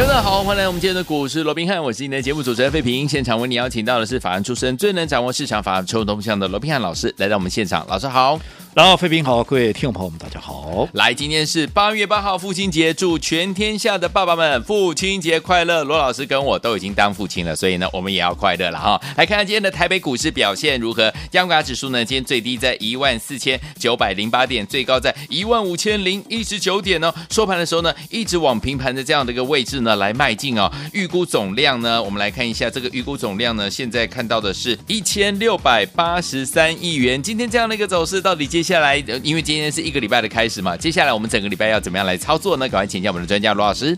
大家好，欢迎来我们今天的股市罗宾汉，我是你的节目主持人费平。现场为你邀请到的是法案出身、最能掌握市场法案臭动向的罗宾汉老师来到我们现场，老师好。然后，费平好，各位听众朋友们，大家好。来，今天是八月八号，父亲节，祝全天下的爸爸们父亲节快乐。罗老师跟我都已经当父亲了，所以呢，我们也要快乐了哈。来看看今天的台北股市表现如何？加权指数呢，今天最低在一万四千九百零八点，最高在一万五千零一十九点哦。收盘的时候呢，一直往平盘的这样的一个位置呢来迈进哦。预估总量呢，我们来看一下这个预估总量呢，现在看到的是一千六百八十三亿元。今天这样的一个走势，到底接下来因为今天是一个礼拜的开始嘛，接下来我们整个礼拜要怎么样来操作呢？赶快请教我们的专家罗老师。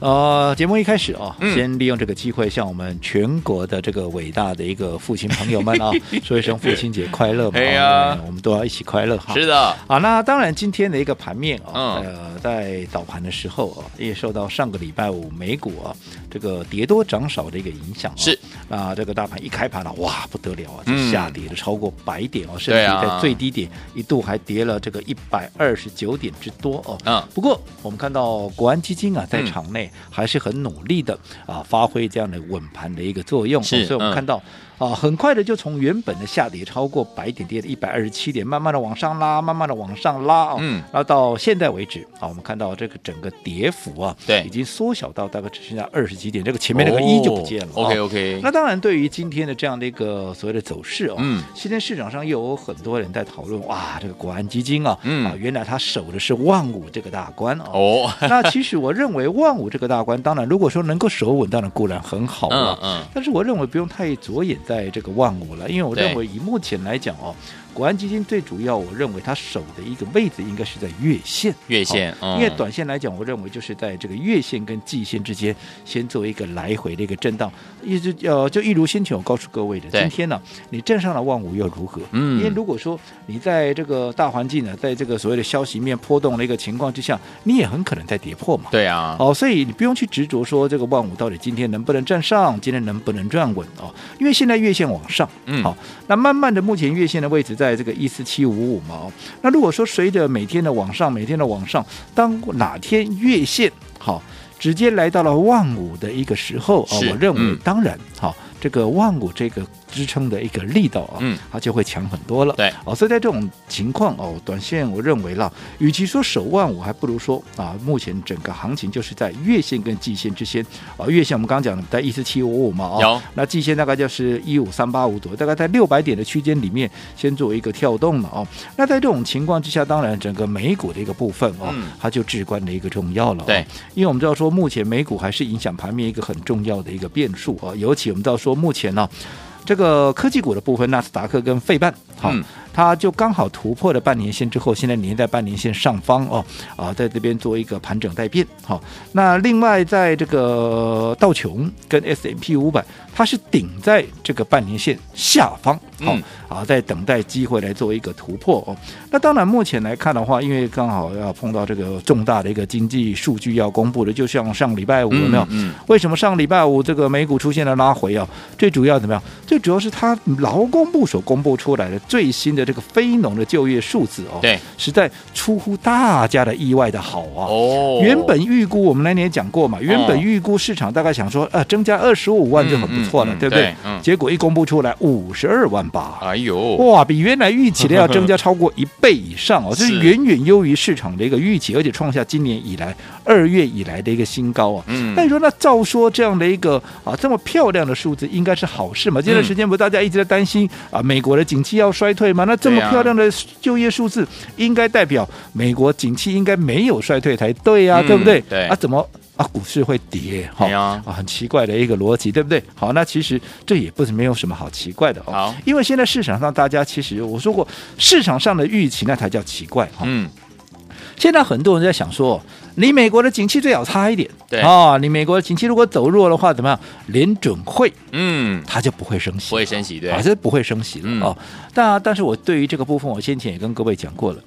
呃，节目一开始啊，嗯、先利用这个机会向我们全国的这个伟大的一个父亲朋友们啊，说一声父亲节快乐嘛！哎呀，我们都要一起快乐哈。是的，啊，那当然今天的一个盘面啊，嗯、呃，在早盘的时候啊，也受到上个礼拜五美股啊这个跌多涨少的一个影响。是，那这个大盘一开盘了，哇，不得了啊，就下跌了超过百点哦，甚至在最低点一度还跌了这个一百二十九点之多哦。嗯，不过我们看到国安基金啊，在场内。还是很努力的啊，发挥这样的稳盘的一个作用，是所以我们看到。嗯啊，很快的就从原本的下跌超过百点，跌的一百二十七点，慢慢的往上拉，慢慢的往上拉啊，嗯，然后到现在为止啊，我们看到这个整个跌幅啊，对，已经缩小到大概只剩下二十几点，这个前面那个一就不见了。OK OK。那当然，对于今天的这样的一个所谓的走势哦，嗯，现在市场上又有很多人在讨论，哇，这个国安基金啊，嗯啊，原来他守的是万五这个大关啊。哦，那其实我认为万五这个大关，当然如果说能够守稳，当然固然很好了，嗯，但是我认为不用太着眼在这个万五了，因为我认为以目前来讲哦。国安基金最主要，我认为它守的一个位置应该是在月线。月线，嗯、因为短线来讲，我认为就是在这个月线跟季线之间，先做一个来回的一个震荡。一直呃，就一如先前我告诉各位的，今天呢、啊，你站上了万五又如何？嗯，因为如果说你在这个大环境呢，在这个所谓的消息面波动的一个情况之下，你也很可能在跌破嘛。对啊。哦，所以你不用去执着说这个万五到底今天能不能站上，今天能不能站稳哦，因为现在月线往上，嗯，好，那慢慢的，目前月线的位置在。这个一四七五五毛，那如果说随着每天的往上，每天的往上，当哪天月线好直接来到了万五的一个时候啊，我认为当然好，这个万股这个。支撑的一个力道啊，嗯，它就会强很多了。对，哦，所以在这种情况哦，短线我认为了，与其说守万五，还不如说啊，目前整个行情就是在月线跟季线之间啊，月线我们刚刚讲的在一四七五五嘛，啊，有，那季线大概就是一五三八五左右，大概在六百点的区间里面先做一个跳动了哦。那在这种情况之下，当然整个美股的一个部分哦，嗯、它就至关的一个重要了。对，因为我们知道说，目前美股还是影响盘面一个很重要的一个变数啊，尤其我们知道说，说目前呢。这个科技股的部分，纳斯达克跟费半，好。它就刚好突破了半年线之后，现在粘在半年线上方哦，啊，在这边做一个盘整待变。好，那另外在这个道琼跟 S M P 五百，它是顶在这个半年线下方，好啊，在等待机会来做一个突破哦。那当然，目前来看的话，因为刚好要碰到这个重大的一个经济数据要公布的，就像上礼拜五有没有？嗯。为什么上礼拜五这个美股出现了拉回啊？最主要怎么样？最主要是它劳工部所公布出来的最新的。这个非农的就业数字哦，对，实在出乎大家的意外的好啊！哦，原本预估我们那年讲过嘛，原本预估市场大概想说，呃，增加二十五万就很不错了，对不对？嗯。结果一公布出来，五十二万八，哎呦，哇，比原来预期的要增加超过一倍以上哦，这是远远优于市场的一个预期，而且创下今年以来二月以来的一个新高啊！嗯，那你说那照说这样的一个啊这么漂亮的数字，应该是好事嘛？这段时间不是大家一直在担心啊，美国的景气要衰退吗？那这么漂亮的就业数字，应该代表美国景气应该没有衰退才对呀，对不对？对啊，怎么啊股市会跌？好啊，很奇怪的一个逻辑，对不对？好，那其实这也不是没有什么好奇怪的哦。因为现在市场上大家其实我说过，市场上的预期那才叫奇怪哈。嗯，现在很多人在想说。你美国的景气最好差一点，对啊，你美国的景气如果走弱的话，怎么样？联准会，嗯，他就不会升息，不会升息，对，还是不会升息了、嗯、哦。但但是我对于这个部分，我先前也跟各位讲过了。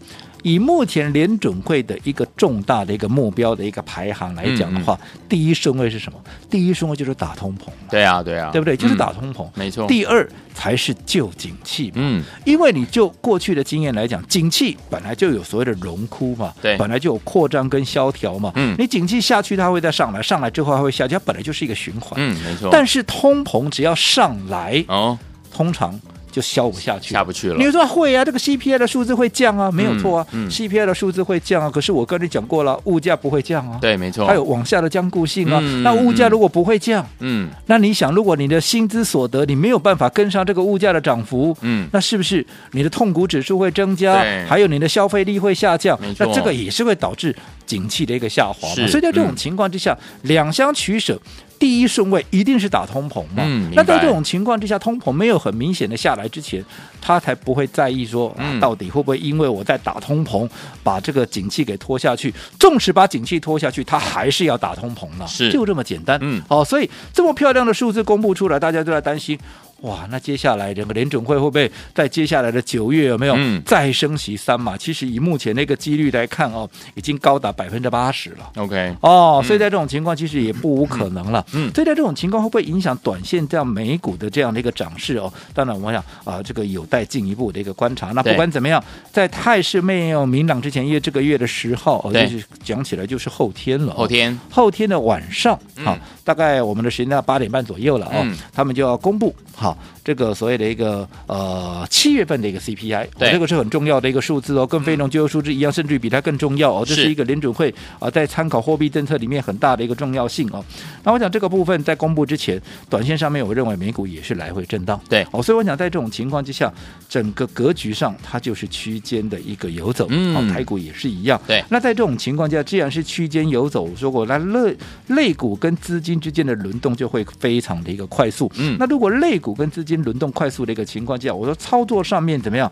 以目前联准会的一个重大的一个目标的一个排行来讲的话，嗯嗯、第一顺位是什么？第一顺位就是打通膨。对啊，对啊，对不对？就是打通膨，嗯、没错。第二才是救景气。嗯，因为你就过去的经验来讲，景气本来就有所谓的荣枯嘛，对，本来就有扩张跟萧条嘛。嗯，你景气下去，它会再上来，上来之后它会下去，它本来就是一个循环。嗯，没错。但是通膨只要上来，哦，通常。就消不下去，下不去了。你说会啊，这个 CPI 的数字会降啊，没有错啊。嗯嗯、CPI 的数字会降啊，可是我跟你讲过了，物价不会降啊。对，没错。还有往下的僵固性啊。嗯、那物价如果不会降，嗯，那你想，如果你的薪资所得你没有办法跟上这个物价的涨幅，嗯，那是不是你的痛苦指数会增加？还有你的消费力会下降，那这个也是会导致景气的一个下滑嘛。所以在这种情况之下，嗯、两相取舍。第一顺位一定是打通膨嘛？嗯，那在这种情况之下，通膨没有很明显的下来之前，他才不会在意说，啊、到底会不会因为我在打通膨，把这个景气给拖下去？纵使把景气拖下去，他还是要打通膨呢？是，就这么简单。嗯，哦，所以这么漂亮的数字公布出来，大家都在担心。哇，那接下来整个联准会会不会在接下来的九月有没有再升息三码？嗯、其实以目前那个几率来看哦，已经高达百分之八十了。OK，哦，所以在这种情况其实也不无可能了。嗯，所以在这种情况会不会影响短线这样美股的这样的一个涨势哦？当然，我想啊，这个有待进一步的一个观察。那不管怎么样，在态势没有明朗之前，因为这个月的十号，哦，就是讲起来就是后天了。后天，后天的晚上，好、嗯，大概我们的时间到八点半左右了哦，嗯、他们就要公布好。这个所谓的一个呃七月份的一个 CPI，这个是很重要的一个数字哦，跟非农就业数字一样，甚至于比它更重要哦。这是一个联准会啊、呃，在参考货币政策里面很大的一个重要性哦。那我想这个部分在公布之前，短线上面我认为美股也是来回震荡，对，哦，所以我想在这种情况之下，整个格局上它就是区间的一个游走，嗯，哦，台股也是一样，对。那在这种情况下，既然是区间游走，我说过，那类类股跟资金之间的轮动就会非常的一个快速，嗯。那如果类股跟资金轮动快速的一个情况下，我说操作上面怎么样？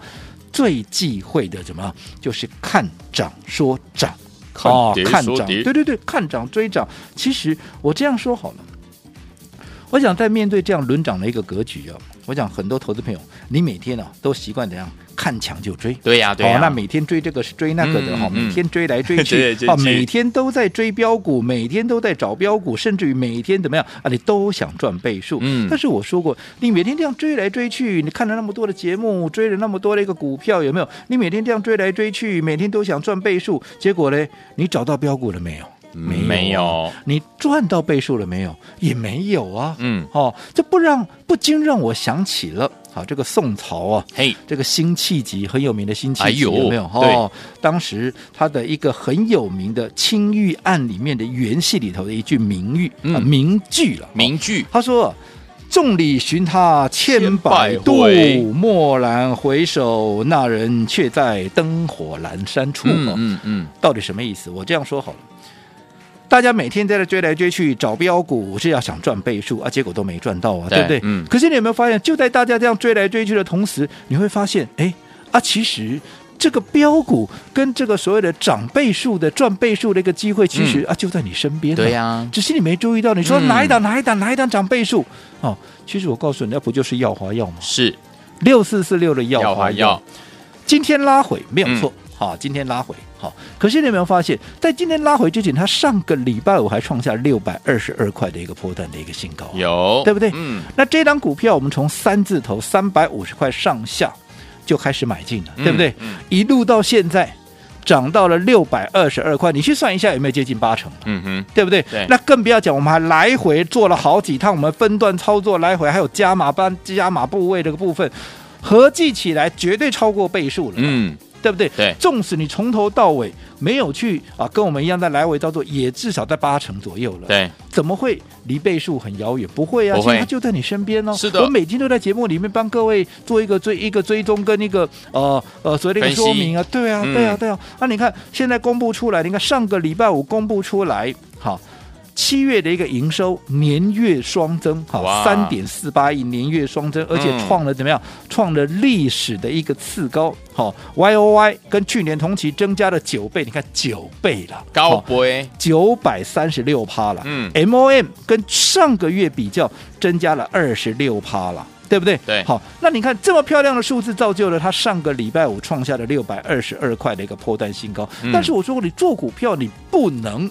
最忌讳的怎么样？就是看涨说涨，哦，看涨，对对对，看涨追涨。其实我这样说好了，我想在面对这样轮涨的一个格局啊，我想很多投资朋友，你每天啊都习惯怎样？看强就追，对呀、啊，对呀、啊。哦，那每天追这个是追那个的哈、嗯，每天追来追去，啊、嗯，每天都在追标股，每天都在找标股，甚至于每天怎么样啊？你都想赚倍数。嗯。但是我说过，你每天这样追来追去，你看了那么多的节目，追了那么多的一个股票，有没有？你每天这样追来追去，每天都想赚倍数，结果呢？你找到标股了没有？没有。没有。你赚到倍数了没有？也没有啊。嗯。哦，这不让不禁让我想起了。好，这个宋朝啊，嘿，这个辛弃疾很有名的辛弃疾、哎、有没有？哦，当时他的一个很有名的《青玉案》里面的元戏里头的一句名句、嗯、啊，名句了，名句。他说：“众里寻他千百度，蓦然回首，那人却在灯火阑珊处。”嗯嗯嗯，到底什么意思？我这样说好了。大家每天在这追来追去找标股，是要想赚倍数啊，结果都没赚到啊，对，对不对？嗯。可是你有没有发现，就在大家这样追来追去的同时，你会发现，哎啊，其实这个标股跟这个所谓的涨倍数的赚倍数的一个机会，其实、嗯、啊就在你身边。对呀、啊。只是你没注意到，你说哪一档、嗯、哪一档哪一档涨倍数？哦，其实我告诉你，那不就是耀华药吗？是六四四六的耀华药，今天拉回没有错。嗯好，今天拉回好，可是你有没有发现，在今天拉回之前，它上个礼拜五还创下六百二十二块的一个波段的一个新高，有对不对？嗯，那这张股票我们从三字头三百五十块上下就开始买进了，对不对？嗯，一路到现在涨到了六百二十二块，你去算一下有没有接近八成？嗯哼，对不对？对，那更不要讲，我们还来回做了好几趟，我们分段操作来回，还有加码班加码部位这个部分，合计起来绝对超过倍数了。嗯。对不对？对，纵使你从头到尾没有去啊，跟我们一样在来回操作，也至少在八成左右了。对，怎么会离倍数很遥远？不会啊，其实它就在你身边哦。是的，我每天都在节目里面帮各位做一个追一个追踪跟一个呃呃所谓的一个说明啊。对啊，对啊，对啊。那、嗯啊、你看现在公布出来，你看上个礼拜五公布出来，好。七月的一个营收年月双增，好，三点四八亿年月双增，而且创了怎么样？创了历史的一个次高，好，Y O Y 跟去年同期增加了九倍，你看九倍了，高倍九百三十六趴了，嗯，M O M 跟上个月比较增加了二十六趴了。对不对？对，好，那你看这么漂亮的数字，造就了它上个礼拜五创下了六百二十二块的一个波段新高。嗯、但是我说过，你做股票，你不能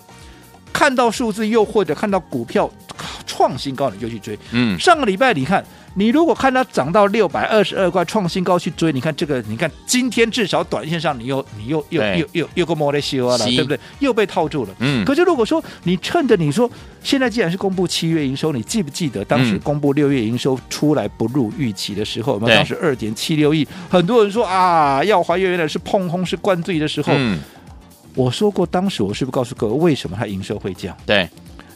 看到数字，又或者看到股票创新高，你就去追。嗯，上个礼拜你看。你如果看它涨到六百二十二块创新高去追，你看这个，你看今天至少短线上你又你又又又又又个莫雷西欧了，对不对？又被套住了。嗯。可是如果说你趁着你说现在既然是公布七月营收，你记不记得当时公布六月营收出来不入预期的时候，我们当时二点七六亿，很多人说啊，要还原来是碰空是灌醉的时候。嗯。我说过，当时我是不是告诉各位为什么它营收会降？对，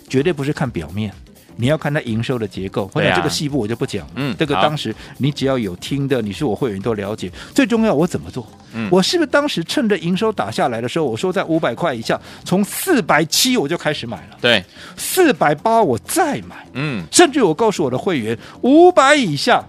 绝对不是看表面。你要看它营收的结构，或者这个细部我就不讲。嗯，这个当时你只要有听的，你是我会员都了解。最重要我怎么做？嗯，我是不是当时趁着营收打下来的时候，我说在五百块以下，从四百七我就开始买了。对，四百八我再买。嗯，甚至我告诉我的会员，五百以下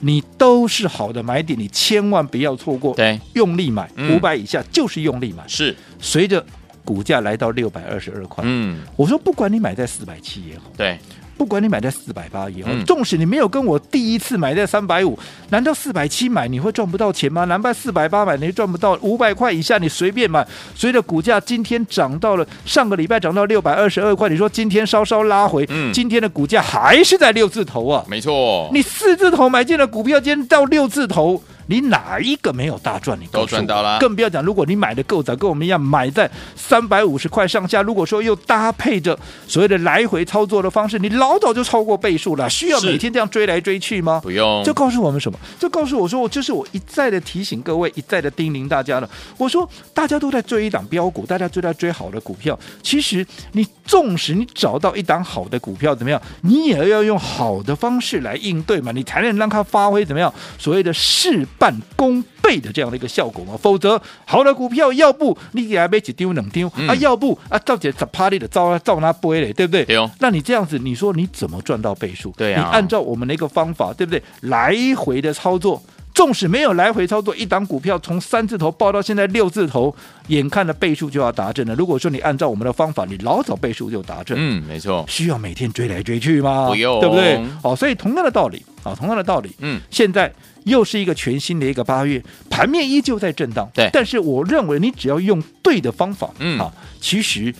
你都是好的买点，你千万不要错过。对，用力买，五百以下就是用力买。是，随着股价来到六百二十二块，嗯，我说不管你买在四百七也好，对。不管你买在四百八以后，纵使你没有跟我第一次买在三百五，难道四百七买你会赚不到钱吗？难道四百八买你赚不到？五百块以下你随便买，随着股价今天涨到了上个礼拜涨到六百二十二块，你说今天稍稍拉回，嗯，今天的股价还是在六字头啊？没错，你四字头买进了股票，今天到六字头。你哪一个没有大赚？你都赚到了。更不要讲，如果你买的够早，跟我们一样买在三百五十块上下，如果说又搭配着所谓的来回操作的方式，你老早就超过倍数了。需要每天这样追来追去吗？不用。就告诉我们什么？就告诉我说，我就是我一再的提醒各位，一再的叮咛大家了。我说大家都在追一档标股，大家都在追好的股票。其实你纵使你找到一档好的股票，怎么样？你也要用好的方式来应对嘛，你才能让它发挥怎么样？所谓的事半功倍的这样的一个效果嘛，否则好的股票，要不你给它买几丢两丢啊，要不啊，照起砸趴里的照照那背嘞，对不对？对哦。那你这样子，你说你怎么赚到倍数？对啊。你按照我们的一个方法，对不对？来回的操作，纵使没有来回操作，一档股票从三字头报到现在六字头，眼看的倍数就要达阵了。如果说你按照我们的方法，你老早倍数就达阵。嗯，没错。需要每天追来追去吗？不用，对不对？好，所以同样的道理啊，同样的道理。嗯，现在。又是一个全新的一个八月，盘面依旧在震荡。对，但是我认为你只要用对的方法，嗯，啊，其实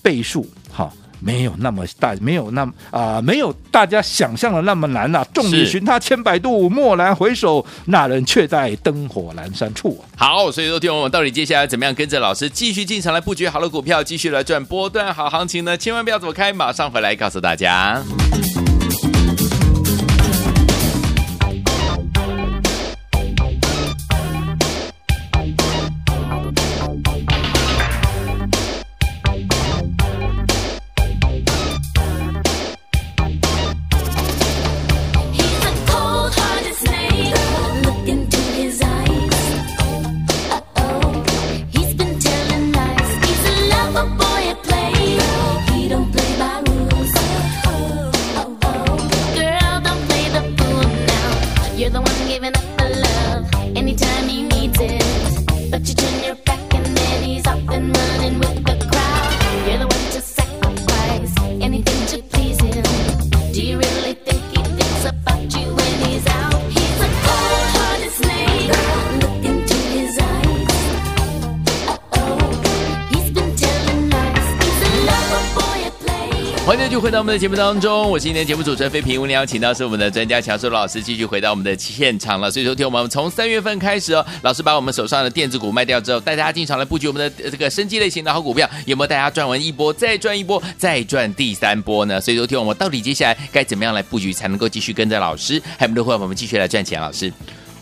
倍数哈没有那么大，没有那么啊，没有大家想象的那么难呐、啊。众里寻他千百度，蓦然回首，那人却在灯火阑珊处、好，所以说，听我们到底接下来怎么样跟着老师继续进场来布局好的股票，继续来赚波段好行情呢？千万不要走开，马上回来告诉大家。giving up the love anytime he needs it. But you turn your 回到我们的节目当中，我是今天节目主持人费平。我们邀请到是我们的专家强叔老师，继续回到我们的现场了。所以说，听我们从三月份开始哦，老师把我们手上的电子股卖掉之后，带大家进场来布局我们的这个生机类型的好股票，有没有带大家赚完一波，再赚一波，再赚第三波呢？所以说，听我们到底接下来该怎么样来布局，才能够继续跟着老师，还有我们的会员朋友们继续来赚钱？老师，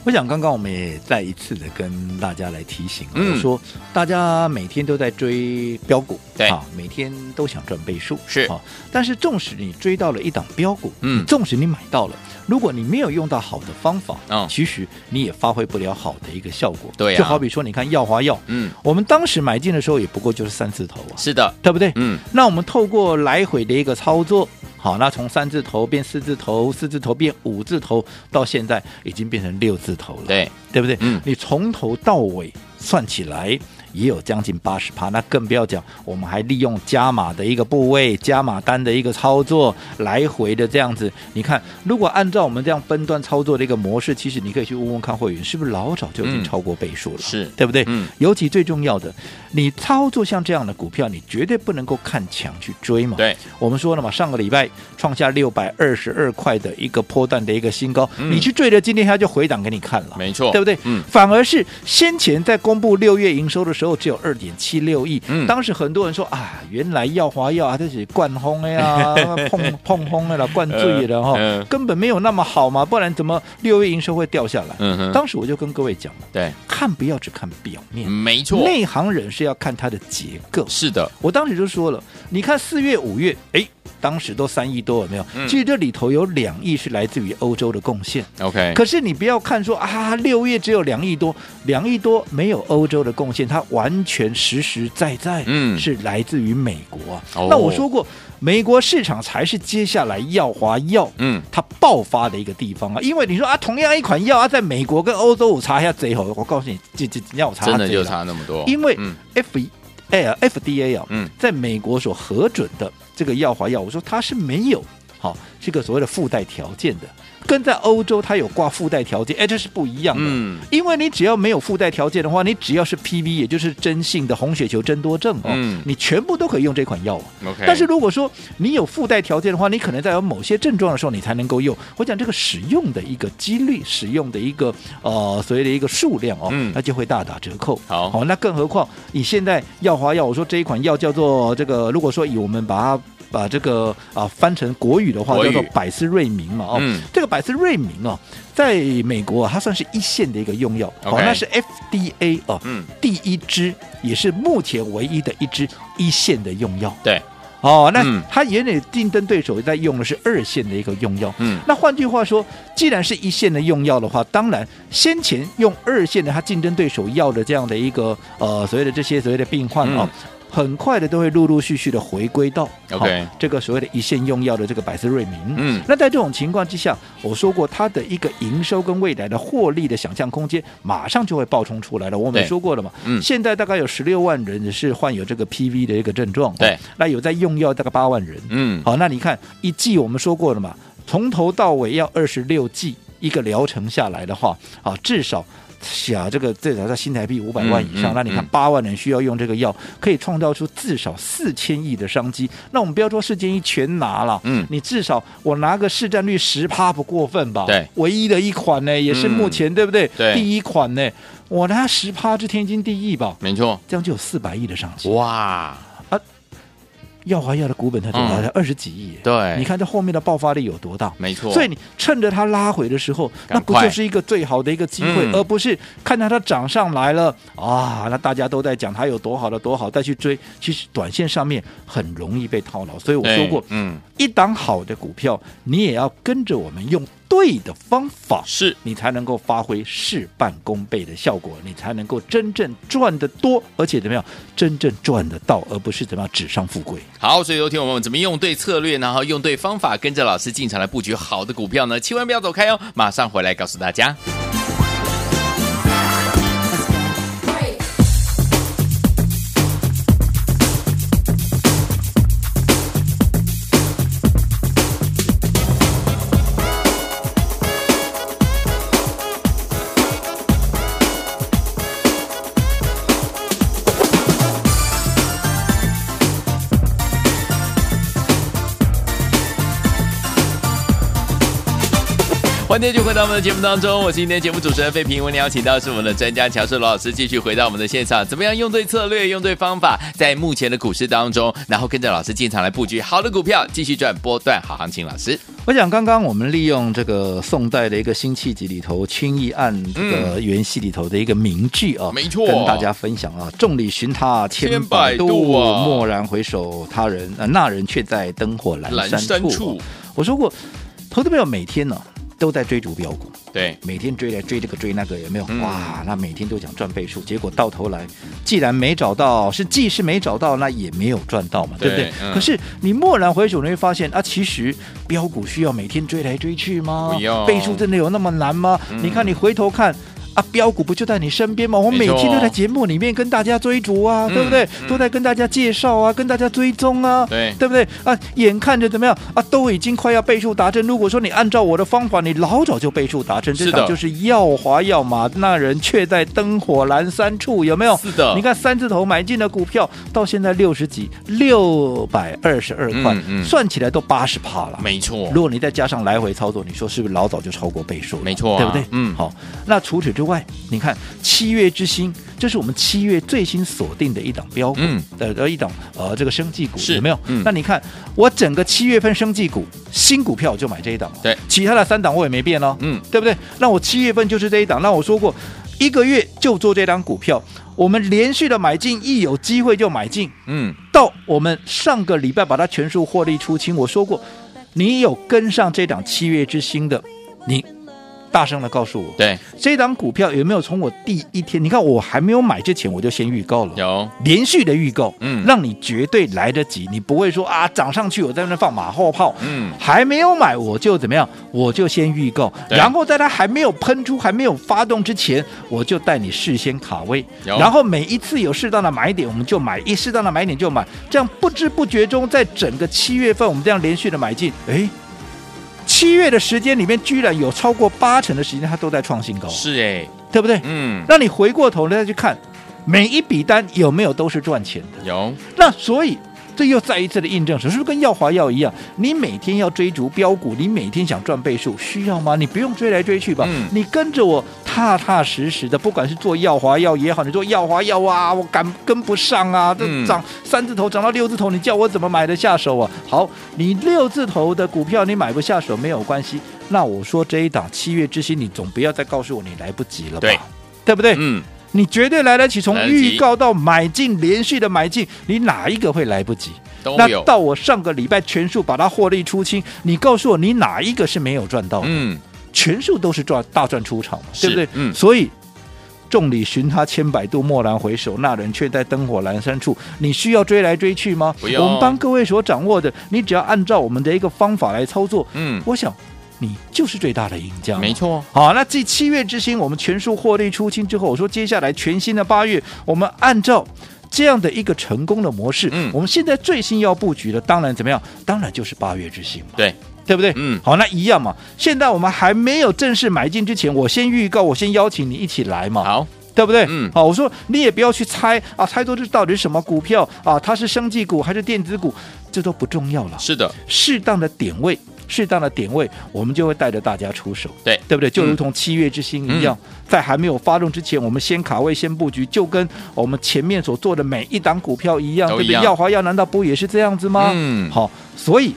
我想刚刚我们也再一次的跟大家来提醒，嗯，我说大家每天都在追标股，对。啊，每天都想赚倍数，是。啊，但是纵使你追到了一档标股，嗯，纵使你买到了，如果你没有用到好的方法，嗯，其实你也发挥不了好的一个效果，对啊，就好比说你看耀华药，嗯，我们当时买进的时候也不过就是三字头啊，是的，对不对？嗯，那我们透过来回的一个操作。好，那从三字头变四字头，四字头变五字头，到现在已经变成六字头了，对，对不对？嗯，你从头到尾算起来。也有将近八十趴，那更不要讲，我们还利用加码的一个部位、加码单的一个操作，来回的这样子。你看，如果按照我们这样分段操作的一个模式，其实你可以去问问看会员，是不是老早就已经超过倍数了？嗯、是对不对？嗯。尤其最重要的，你操作像这样的股票，你绝对不能够看强去追嘛。对，我们说了嘛，上个礼拜创下六百二十二块的一个波段的一个新高，嗯、你去追了，今天它就回档给你看了，没错，对不对？嗯。反而是先前在公布六月营收的时候，只有二点。七六亿，嗯，当时很多人说啊，原来耀华药啊，这是灌轰的呀，碰碰轰的了，灌醉了哈，呃呃，根本没有那么好嘛，不然怎么六月营收会掉下来？嗯，当时我就跟各位讲了，对，看不要只看表面，没错，内行人是要看它的结构。是的，我当时就说了，你看四月、五月，哎。当时都三亿多，有没有？其实这里头有两亿是来自于欧洲的贡献。OK，可是你不要看说啊，六月只有两亿多，两亿多没有欧洲的贡献，它完全实实在在，嗯，是来自于美国啊。那我说过，美国市场才是接下来耀华药，嗯，它爆发的一个地方啊。因为你说啊，同样一款药啊，在美国跟欧洲我查一下贼好，我告诉你，这这要查真的就差那么多。因为 F 哎 FDA 啊，嗯，在美国所核准的。这个药华药，我说它是没有好、哦、这个所谓的附带条件的，跟在欧洲它有挂附带条件，哎，这是不一样的。嗯，因为你只要没有附带条件的话，你只要是 PV，也就是真性的红血球增多症哦，嗯，你全部都可以用这款药。OK，但是如果说你有附带条件的话，你可能在有某些症状的时候你才能够用。我讲这个使用的一个几率，使用的一个呃所谓的一个数量哦，嗯，那就会大打折扣。好，好、哦，那更何况你现在药华药，我说这一款药叫做这个，如果说以我们把它。把这个啊翻成国语的话，叫做百思瑞明嘛，哦，嗯、这个百思瑞明哦，在美国啊，它算是一线的一个用药，哦，那是 FDA 哦，嗯，第一支也是目前唯一的一支一线的用药，对，哦，那它原来竞争对手在用的是二线的一个用药，嗯，那换句话说，既然是一线的用药的话，当然先前用二线的它竞争对手要的这样的一个呃所谓的这些所谓的病患啊。哦嗯很快的都会陆陆续续的回归到 OK 这个所谓的一线用药的这个百思瑞明。嗯，那在这种情况之下，我说过它的一个营收跟未来的获利的想象空间，马上就会爆冲出来了。我们说过了嘛，嗯，现在大概有十六万人是患有这个 PV 的一个症状，对，那有在用药大概八万人，嗯，好，那你看一剂我们说过了嘛，从头到尾要二十六剂一个疗程下来的话，啊，至少。小这个至少在新台币五百万以上，嗯嗯、那你看八万人需要用这个药，可以创造出至少四千亿的商机。那我们不要说四千亿全拿了，嗯，你至少我拿个市占率十趴不过分吧？对，唯一的一款呢，也是目前、嗯、对不对？对，第一款呢，我拿十趴是天经地义吧？没错，这样就有四百亿的商机。哇！耀华药的股本才多少？才二十几亿。对，你看这后面的爆发力有多大？没错。所以你趁着它拉回的时候，那不就是一个最好的一个机会，而不是看到它涨上来了啊？那大家都在讲它有多好的多好，再去追，其实短线上面很容易被套牢。所以我说过，嗯，一档好的股票，你也要跟着我们用。对的方法是你才能够发挥事半功倍的效果，你才能够真正赚得多，而且怎么样，真正赚得到，而不是怎么样纸上富贵。好，所以有听我们怎么用对策略，然后用对方法，跟着老师进场来布局好的股票呢？千万不要走开哦，马上回来告诉大家。欢迎继续回到我们的节目当中，我是今天节目主持人费平。为您邀请到是我们的专家乔世罗老师，继续回到我们的现场。怎么样用对策略，用对方法，在目前的股市当中，然后跟着老师进场来布局好的股票，继续赚波段好行情。老师，我想刚刚我们利用这个宋代的一个辛弃疾里头《青易案》这个元戏里头的一个名句啊，没错，跟大家分享啊，众里寻他千百度，蓦然回首，他人呃那人却在灯火阑珊处。我说过，投资朋友每天呢。都在追逐标股，对，每天追来追这个追那个，有没有？哇，那每天都想赚倍数，结果到头来，既然没找到，是既是没找到，那也没有赚到嘛，对不对？可是你蓦然回首，你会发现啊，其实标股需要每天追来追去吗？倍数真的有那么难吗？你看，你回头看。啊，标股不就在你身边吗？我每天都在节目里面跟大家追逐啊，对不对？都在跟大家介绍啊，跟大家追踪啊，对，对不对？啊，眼看着怎么样啊，都已经快要倍数达阵。如果说你按照我的方法，你老早就倍数达阵。这场就是要华要马，那人却在灯火阑珊处，有没有？是的。你看三字头买进的股票，到现在六十几，六百二十二块，算起来都八十趴了。没错。如果你再加上来回操作，你说是不是老早就超过倍数？没错，对不对？嗯。好，那除此之之外，你看七月之星，这是我们七月最新锁定的一档标股的呃一档呃这个生技股有没有？那你看我整个七月份生技股新股票就买这一档，对，其他的三档我也没变哦，嗯，对不对？那我七月份就是这一档，那我说过一个月就做这档股票，我们连续的买进，一有机会就买进，嗯，到我们上个礼拜把它全数获利出清，我说过，你有跟上这档七月之星的，你。大声的告诉我，对。这档股票有没有从我第一天？你看我还没有买之前，我就先预告了，有。连续的预告，嗯，让你绝对来得及，你不会说啊涨上去我在那放马后炮，嗯，还没有买我就怎么样，我就先预告，然后在它还没有喷出、还没有发动之前，我就带你事先卡位，然后每一次有适当的买点，我们就买，一适当的买点就买，这样不知不觉中，在整个七月份，我们这样连续的买进，哎。七月的时间里面，居然有超过八成的时间，它都在创新高。是哎，对不对？嗯。那你回过头来再去看，每一笔单有没有都是赚钱的？有。那所以。这又再一次的印证，是不是跟耀华药一样？你每天要追逐标股，你每天想赚倍数，需要吗？你不用追来追去吧，嗯、你跟着我踏踏实实的，不管是做耀华药也好，你做耀华药啊，我赶跟不上啊，这涨三字头涨到六字头，你叫我怎么买得下手啊？好，你六字头的股票你买不下手没有关系，那我说这一档七月之星，你总不要再告诉我你来不及了吧？对，对不对？嗯。你绝对来得及，从预告到买进，连续的买进，你哪一个会来不及？那到我上个礼拜全数把它获利出清，你告诉我，你哪一个是没有赚到的？嗯，全数都是赚大赚出场嘛，对不对？嗯，所以众里寻他千百度，蓦然回首，那人却在灯火阑珊处。你需要追来追去吗？不用。我们帮各位所掌握的，你只要按照我们的一个方法来操作。嗯，我想。你就是最大的赢家，没错。好，那这七月之星，我们全数获利出清之后，我说接下来全新的八月，我们按照这样的一个成功的模式，嗯，我们现在最新要布局的，当然怎么样？当然就是八月之星嘛，对，对不对？嗯，好，那一样嘛。现在我们还没有正式买进之前，我先预告，我先邀请你一起来嘛，好，对不对？嗯，好，我说你也不要去猜啊，猜多这到底是什么股票啊？它是生技股还是电子股？这都不重要了。是的，适当的点位。适当的点位，我们就会带着大家出手，对对不对？就如同七月之星一样，嗯、在还没有发动之前，我们先卡位、先布局，就跟我们前面所做的每一档股票一样，对不对？耀华耀难道不也是这样子吗？嗯，好，所以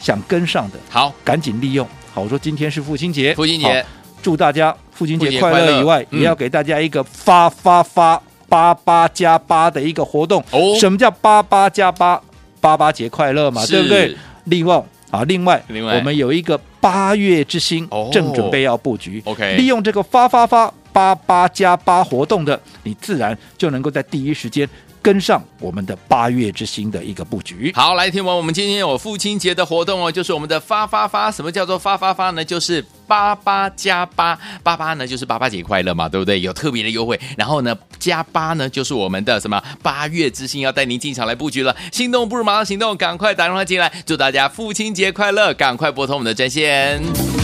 想跟上的，好，赶紧利用。好，我说今天是父亲节，父亲节，祝大家父亲节快乐以外，嗯、也要给大家一个发发发八八加八的一个活动。哦，什么叫八八加八？八八节快乐嘛，对不对？利旺。啊，另外，另外我们有一个八月之星，正准备要布局。OK，利用这个发发发八八加八活动的，你自然就能够在第一时间。跟上我们的八月之星的一个布局。好，来听完我们今天有父亲节的活动哦，就是我们的发发发。什么叫做发发发呢？就是八八加八，八八呢就是八八节快乐嘛，对不对？有特别的优惠。然后呢，加八呢就是我们的什么八月之星要带您进场来布局了。心动不如马上行动，赶快打电话进来，祝大家父亲节快乐！赶快拨通我们的专线。